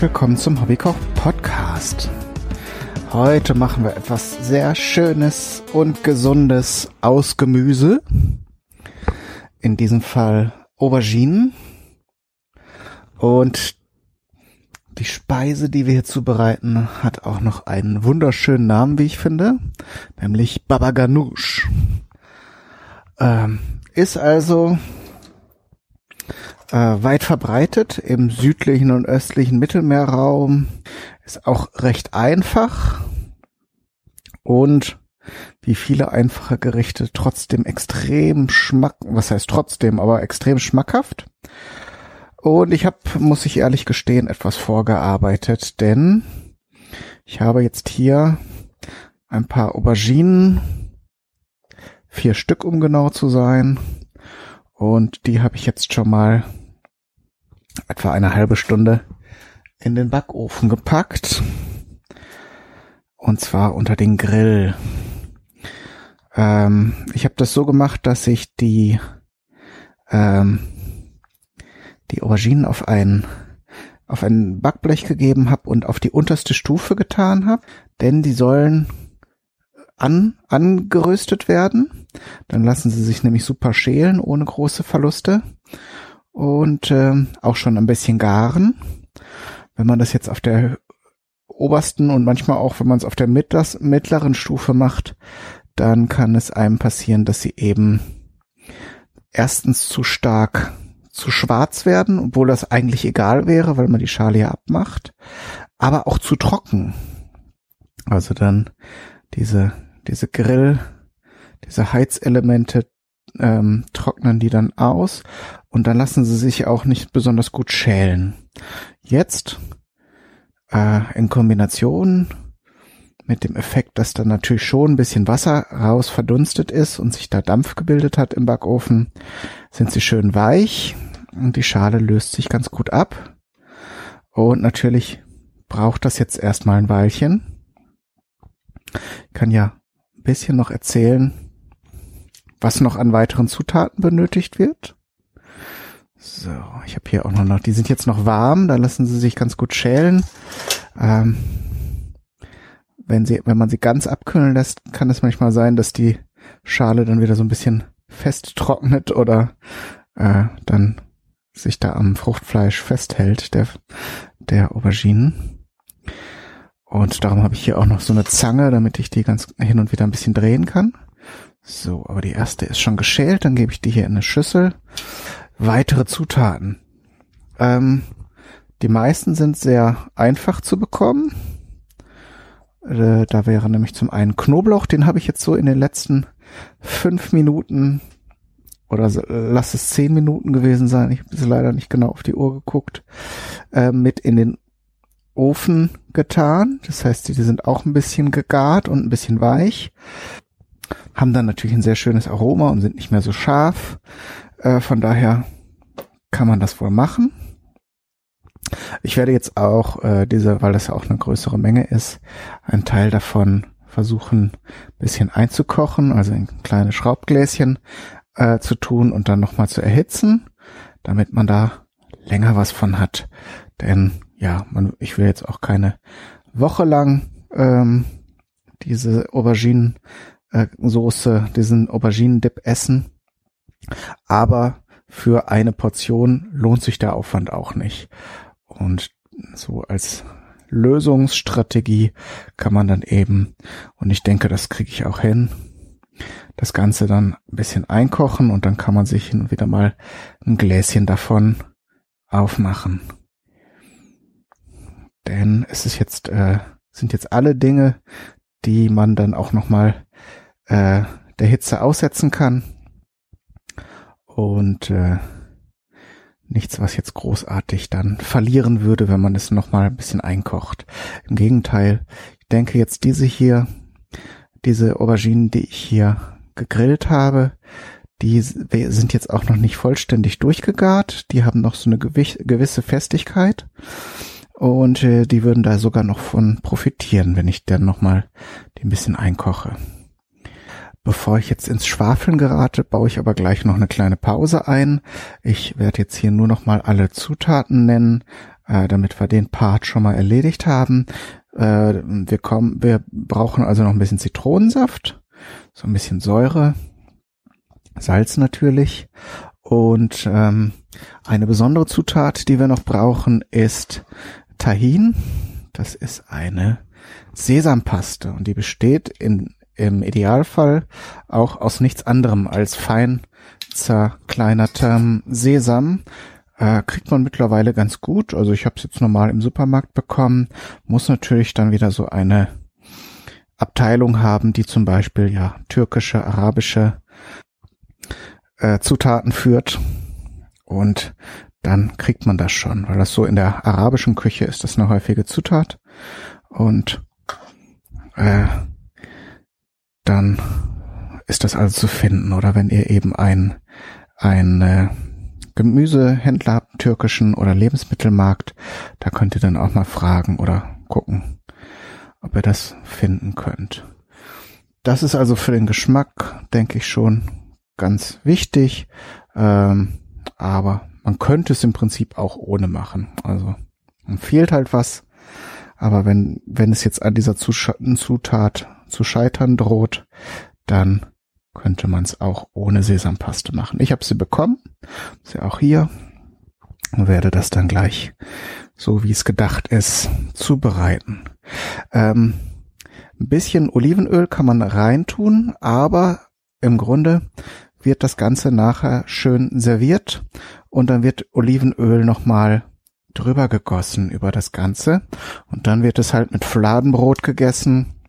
Willkommen zum Hobbykoch Podcast. Heute machen wir etwas sehr Schönes und Gesundes aus Gemüse. In diesem Fall Auberginen. Und die Speise, die wir hier zubereiten, hat auch noch einen wunderschönen Namen, wie ich finde, nämlich Baba Ganoush. Ähm, ist also äh, weit verbreitet im südlichen und östlichen Mittelmeerraum, ist auch recht einfach und wie viele einfache Gerichte trotzdem extrem schmack, was heißt trotzdem, aber extrem schmackhaft. Und ich habe, muss ich ehrlich gestehen, etwas vorgearbeitet, denn ich habe jetzt hier ein paar Auberginen, vier Stück um genau zu sein, und die habe ich jetzt schon mal etwa eine halbe Stunde in den Backofen gepackt. Und zwar unter den Grill. Ähm, ich habe das so gemacht, dass ich die, ähm, die Auberginen auf ein, auf ein Backblech gegeben habe und auf die unterste Stufe getan habe, denn die sollen an, angeröstet werden. Dann lassen sie sich nämlich super schälen ohne große Verluste und äh, auch schon ein bisschen garen. Wenn man das jetzt auf der obersten und manchmal auch, wenn man es auf der mittleren Stufe macht, dann kann es einem passieren, dass sie eben erstens zu stark zu schwarz werden, obwohl das eigentlich egal wäre, weil man die Schale ja abmacht, aber auch zu trocken. Also dann diese, diese Grill, diese Heizelemente ähm, trocknen die dann aus und dann lassen sie sich auch nicht besonders gut schälen. Jetzt äh, in Kombination mit dem Effekt, dass dann natürlich schon ein bisschen Wasser raus verdunstet ist und sich da Dampf gebildet hat im Backofen, sind sie schön weich und die Schale löst sich ganz gut ab. Und natürlich braucht das jetzt erstmal ein Weilchen. Ich kann ja ein bisschen noch erzählen, was noch an weiteren Zutaten benötigt wird. So, ich habe hier auch noch, die sind jetzt noch warm, da lassen sie sich ganz gut schälen. Ähm, wenn sie, wenn man sie ganz abkühlen lässt, kann es manchmal sein, dass die Schale dann wieder so ein bisschen fest trocknet oder äh, dann sich da am Fruchtfleisch festhält, der, der Auberginen. Und darum habe ich hier auch noch so eine Zange, damit ich die ganz hin und wieder ein bisschen drehen kann. So, aber die erste ist schon geschält, dann gebe ich die hier in eine Schüssel. Weitere Zutaten. Ähm, die meisten sind sehr einfach zu bekommen. Äh, da wäre nämlich zum einen Knoblauch, den habe ich jetzt so in den letzten fünf Minuten oder lass es zehn Minuten gewesen sein, ich habe leider nicht genau auf die Uhr geguckt, äh, mit in den Ofen getan. Das heißt, die sind auch ein bisschen gegart und ein bisschen weich haben dann natürlich ein sehr schönes Aroma und sind nicht mehr so scharf. Äh, von daher kann man das wohl machen. Ich werde jetzt auch äh, diese, weil das ja auch eine größere Menge ist, einen Teil davon versuchen, bisschen einzukochen, also in kleine Schraubgläschen äh, zu tun und dann nochmal zu erhitzen, damit man da länger was von hat. Denn ja, man, ich will jetzt auch keine Woche lang ähm, diese Auberginen äh, Soße, diesen Auberginen-Dip essen. Aber für eine Portion lohnt sich der Aufwand auch nicht. Und so als Lösungsstrategie kann man dann eben, und ich denke, das kriege ich auch hin, das Ganze dann ein bisschen einkochen und dann kann man sich hin und wieder mal ein Gläschen davon aufmachen. Denn es ist jetzt, äh, sind jetzt alle Dinge, die man dann auch nochmal äh, der Hitze aussetzen kann. Und äh, nichts, was jetzt großartig dann verlieren würde, wenn man es nochmal ein bisschen einkocht. Im Gegenteil, ich denke jetzt diese hier, diese Auberginen, die ich hier gegrillt habe, die sind jetzt auch noch nicht vollständig durchgegart. Die haben noch so eine gewisse Festigkeit. Und äh, die würden da sogar noch von profitieren, wenn ich dann nochmal die ein bisschen einkoche. Bevor ich jetzt ins Schwafeln gerate, baue ich aber gleich noch eine kleine Pause ein. Ich werde jetzt hier nur noch mal alle Zutaten nennen. äh, damit wir den Part schon mal erledigt haben. Äh, wir kommen, wir brauchen also noch ein bisschen Zitronensaft, so ein bisschen Säure, Salz natürlich und ähm, eine besondere Zutat, die wir noch brauchen, ist Tahin. Das ist eine Sesampaste und die besteht in, im Idealfall auch aus nichts anderem als fein zerkleinertem Sesam. Äh, kriegt man mittlerweile ganz gut. Also ich habe es jetzt normal im Supermarkt bekommen. Muss natürlich dann wieder so eine Abteilung haben, die zum Beispiel ja türkische, arabische äh, Zutaten führt. Und dann kriegt man das schon, weil das so in der arabischen Küche ist das eine häufige Zutat. Und äh, dann ist das also zu finden. Oder wenn ihr eben ein, ein äh, Gemüsehändler habt, türkischen oder Lebensmittelmarkt, da könnt ihr dann auch mal fragen oder gucken, ob ihr das finden könnt. Das ist also für den Geschmack, denke ich schon, ganz wichtig. Ähm, aber man könnte es im Prinzip auch ohne machen. Also man fehlt halt was. Aber wenn, wenn es jetzt an dieser Zutat zu scheitern droht, dann könnte man es auch ohne Sesampaste machen. Ich habe sie bekommen, sie auch hier und werde das dann gleich, so wie es gedacht ist, zubereiten. Ähm, ein bisschen Olivenöl kann man reintun, aber im Grunde wird das Ganze nachher schön serviert und dann wird Olivenöl nochmal drüber gegossen über das Ganze und dann wird es halt mit Fladenbrot gegessen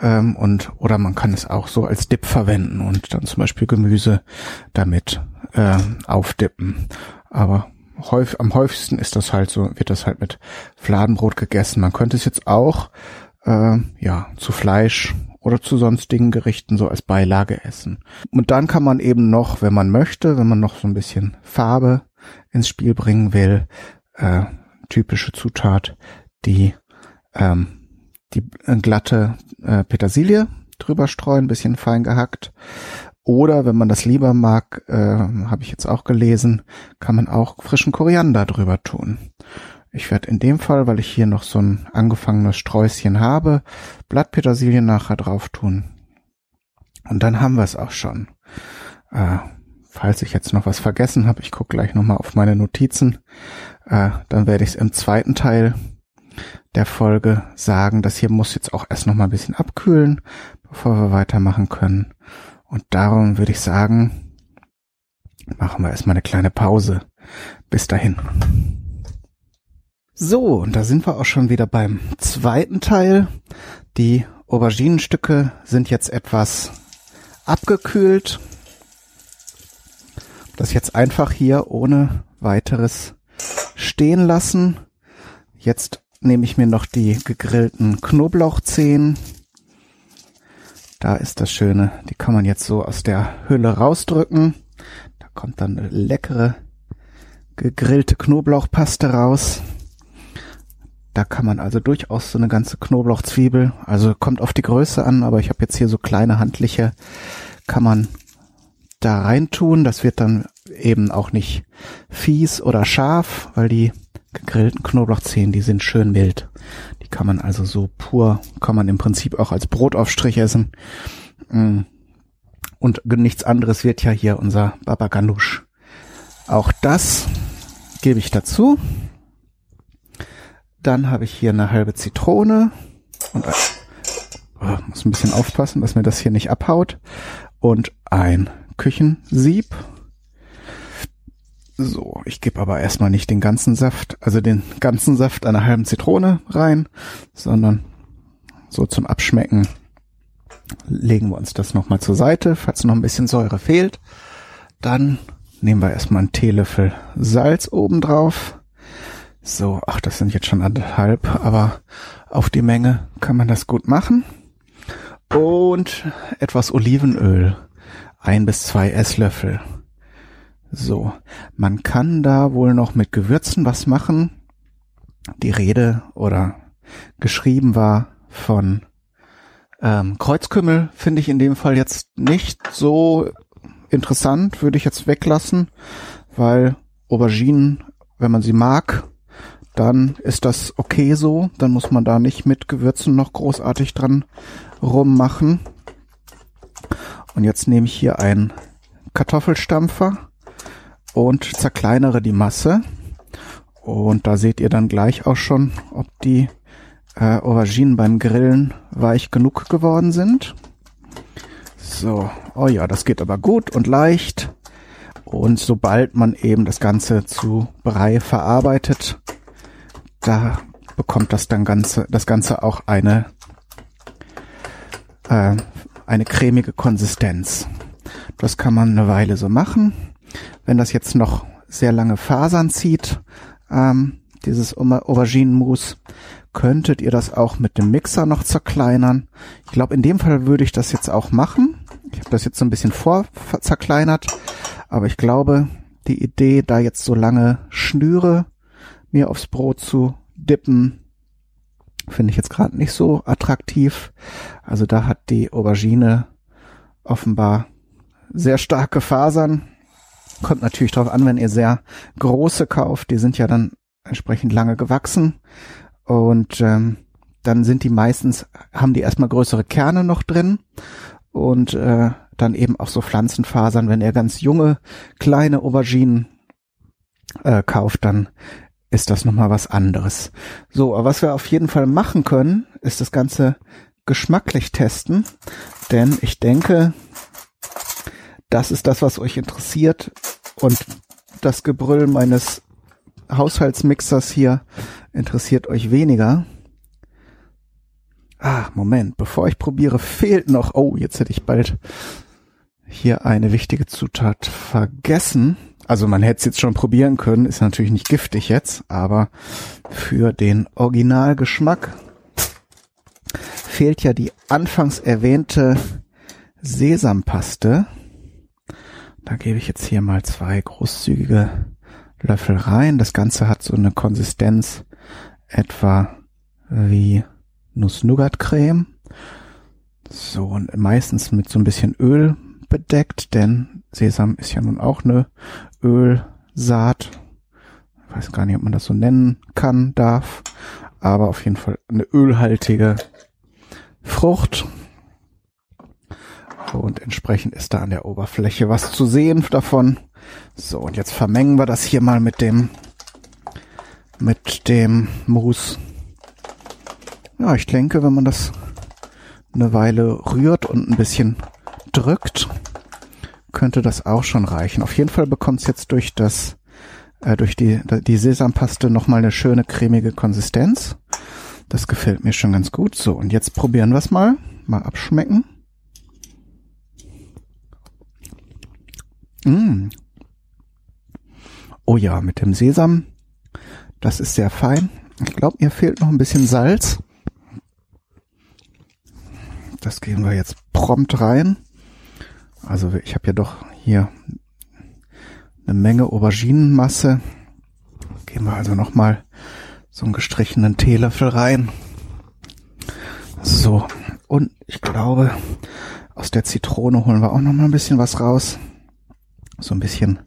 ähm, und oder man kann es auch so als Dip verwenden und dann zum Beispiel Gemüse damit äh, aufdippen. Aber häufig, am häufigsten ist das halt so, wird das halt mit Fladenbrot gegessen. Man könnte es jetzt auch äh, ja zu Fleisch oder zu sonstigen Gerichten so als Beilage essen. Und dann kann man eben noch, wenn man möchte, wenn man noch so ein bisschen Farbe ins Spiel bringen will, äh, typische Zutat, die ähm, die äh, glatte äh, Petersilie drüber streuen, bisschen fein gehackt. Oder wenn man das lieber mag, äh, habe ich jetzt auch gelesen, kann man auch frischen Koriander drüber tun. Ich werde in dem Fall, weil ich hier noch so ein angefangenes Sträußchen habe, Blattpetersilie nachher drauf tun. Und dann haben wir es auch schon. Äh, falls ich jetzt noch was vergessen habe, ich gucke gleich nochmal auf meine Notizen, äh, dann werde ich es im zweiten Teil der Folge sagen, das hier muss jetzt auch erst nochmal ein bisschen abkühlen, bevor wir weitermachen können. Und darum würde ich sagen, machen wir erstmal eine kleine Pause. Bis dahin. So, und da sind wir auch schon wieder beim zweiten Teil. Die Auberginenstücke sind jetzt etwas abgekühlt. Das jetzt einfach hier ohne weiteres stehen lassen. Jetzt nehme ich mir noch die gegrillten Knoblauchzehen. Da ist das Schöne, die kann man jetzt so aus der Hülle rausdrücken. Da kommt dann eine leckere gegrillte Knoblauchpaste raus. Da kann man also durchaus so eine ganze Knoblauchzwiebel, also kommt auf die Größe an, aber ich habe jetzt hier so kleine handliche, kann man da reintun. Das wird dann eben auch nicht fies oder scharf, weil die gegrillten Knoblauchzehen, die sind schön mild. Die kann man also so pur, kann man im Prinzip auch als Brotaufstrich essen. Mm. Und nichts anderes wird ja hier unser Baba Ganoush. Auch das gebe ich dazu. Dann habe ich hier eine halbe Zitrone und ein, oh, muss ein bisschen aufpassen, dass mir das hier nicht abhaut und ein Küchensieb. So, ich gebe aber erstmal nicht den ganzen Saft, also den ganzen Saft einer halben Zitrone rein, sondern so zum Abschmecken legen wir uns das nochmal zur Seite, falls noch ein bisschen Säure fehlt. Dann nehmen wir erstmal einen Teelöffel Salz oben drauf. So, ach, das sind jetzt schon anderthalb, aber auf die Menge kann man das gut machen. Und etwas Olivenöl. Ein bis zwei Esslöffel. So, man kann da wohl noch mit Gewürzen was machen. Die Rede oder geschrieben war von ähm, Kreuzkümmel, finde ich in dem Fall jetzt nicht so interessant, würde ich jetzt weglassen, weil Auberginen wenn man sie mag, dann ist das okay so. Dann muss man da nicht mit Gewürzen noch großartig dran rummachen. Und jetzt nehme ich hier einen Kartoffelstampfer und zerkleinere die Masse. Und da seht ihr dann gleich auch schon, ob die äh, Auberginen beim Grillen weich genug geworden sind. So, oh ja, das geht aber gut und leicht. Und sobald man eben das Ganze zu Brei verarbeitet, da bekommt das dann Ganze, das Ganze auch eine, äh, eine cremige Konsistenz. Das kann man eine Weile so machen. Wenn das jetzt noch sehr lange Fasern zieht, ähm, dieses Auberginenmus, könntet ihr das auch mit dem Mixer noch zerkleinern. Ich glaube, in dem Fall würde ich das jetzt auch machen. Ich habe das jetzt so ein bisschen vor zerkleinert, aber ich glaube, die Idee, da jetzt so lange Schnüre mir aufs Brot zu dippen, finde ich jetzt gerade nicht so attraktiv. Also da hat die Aubergine offenbar sehr starke Fasern. Kommt natürlich darauf an, wenn ihr sehr große kauft. Die sind ja dann entsprechend lange gewachsen. Und ähm, dann sind die meistens, haben die erstmal größere Kerne noch drin und äh, dann eben auch so Pflanzenfasern. Wenn ihr ganz junge, kleine Auberginen äh, kauft, dann ist das nochmal was anderes. So, aber was wir auf jeden Fall machen können, ist das Ganze geschmacklich testen, denn ich denke, das ist das, was euch interessiert und das Gebrüll meines Haushaltsmixers hier interessiert euch weniger. Ah, Moment, bevor ich probiere, fehlt noch, oh, jetzt hätte ich bald hier eine wichtige Zutat vergessen. Also man hätte es jetzt schon probieren können, ist natürlich nicht giftig jetzt, aber für den Originalgeschmack fehlt ja die anfangs erwähnte Sesampaste. Da gebe ich jetzt hier mal zwei großzügige Löffel rein. Das Ganze hat so eine Konsistenz etwa wie Nuss-Nougat-Creme. So, und meistens mit so ein bisschen Öl bedeckt, denn Sesam ist ja nun auch eine Ölsaat. Ich weiß gar nicht, ob man das so nennen kann, darf. Aber auf jeden Fall eine ölhaltige Frucht. Und entsprechend ist da an der Oberfläche was zu sehen davon. So, und jetzt vermengen wir das hier mal mit dem, mit dem Mousse. Ja, ich denke, wenn man das eine Weile rührt und ein bisschen drückt, könnte das auch schon reichen. Auf jeden Fall bekommt es jetzt durch das, äh, durch die, die Sesampaste nochmal eine schöne cremige Konsistenz. Das gefällt mir schon ganz gut. So, und jetzt probieren wir es mal. Mal abschmecken. Mmh, Oh ja, mit dem Sesam. Das ist sehr fein. Ich glaube, mir fehlt noch ein bisschen Salz. Das gehen wir jetzt prompt rein. Also ich habe ja doch hier eine Menge Auberginenmasse. Gehen wir also nochmal so einen gestrichenen Teelöffel rein. So, und ich glaube, aus der Zitrone holen wir auch nochmal ein bisschen was raus. So ein bisschen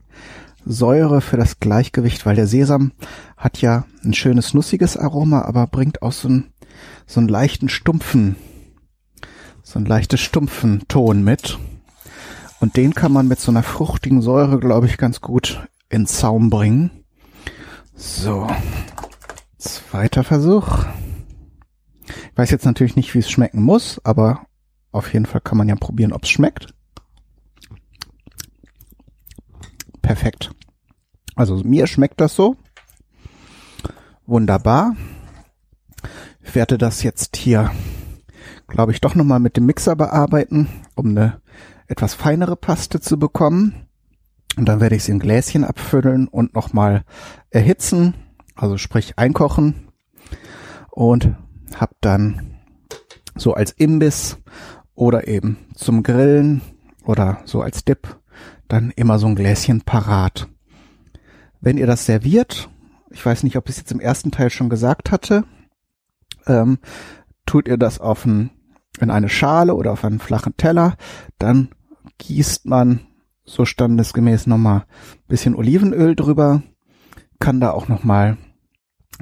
Säure für das Gleichgewicht, weil der Sesam hat ja ein schönes nussiges Aroma, aber bringt auch so einen, so einen leichten stumpfen, so einen leichten stumpfen Ton mit. Und den kann man mit so einer fruchtigen Säure, glaube ich, ganz gut in Zaum bringen. So. Zweiter Versuch. Ich weiß jetzt natürlich nicht, wie es schmecken muss, aber auf jeden Fall kann man ja probieren, ob es schmeckt. Perfekt. Also mir schmeckt das so. Wunderbar. Ich werde das jetzt hier, glaube ich, doch nochmal mit dem Mixer bearbeiten, um eine etwas feinere Paste zu bekommen. Und dann werde ich sie in Gläschen abfüllen und nochmal erhitzen, also sprich einkochen. Und habe dann so als Imbiss oder eben zum Grillen oder so als Dip dann immer so ein Gläschen parat. Wenn ihr das serviert, ich weiß nicht, ob ich es jetzt im ersten Teil schon gesagt hatte, ähm, tut ihr das auf ein, in eine Schale oder auf einen flachen Teller, dann gießt man so standesgemäß nochmal bisschen Olivenöl drüber, kann da auch noch mal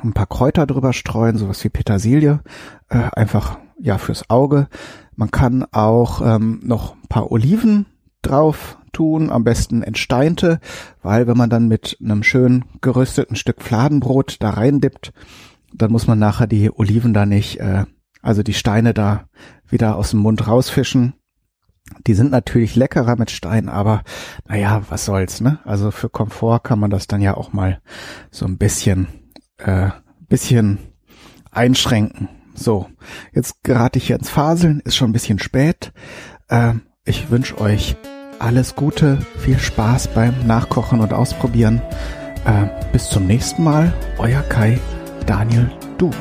ein paar Kräuter drüber streuen, sowas wie Petersilie, äh, einfach ja fürs Auge. Man kann auch ähm, noch ein paar Oliven drauf tun, am besten entsteinte, weil wenn man dann mit einem schön gerösteten Stück Fladenbrot da reindippt, dann muss man nachher die Oliven da nicht, äh, also die Steine da wieder aus dem Mund rausfischen. Die sind natürlich leckerer mit Stein, aber naja, was soll's, ne? Also für Komfort kann man das dann ja auch mal so ein bisschen, äh, bisschen einschränken. So, jetzt gerate ich hier ins Faseln, ist schon ein bisschen spät. Äh, ich wünsche euch alles Gute, viel Spaß beim Nachkochen und Ausprobieren. Äh, bis zum nächsten Mal, euer Kai, Daniel, du.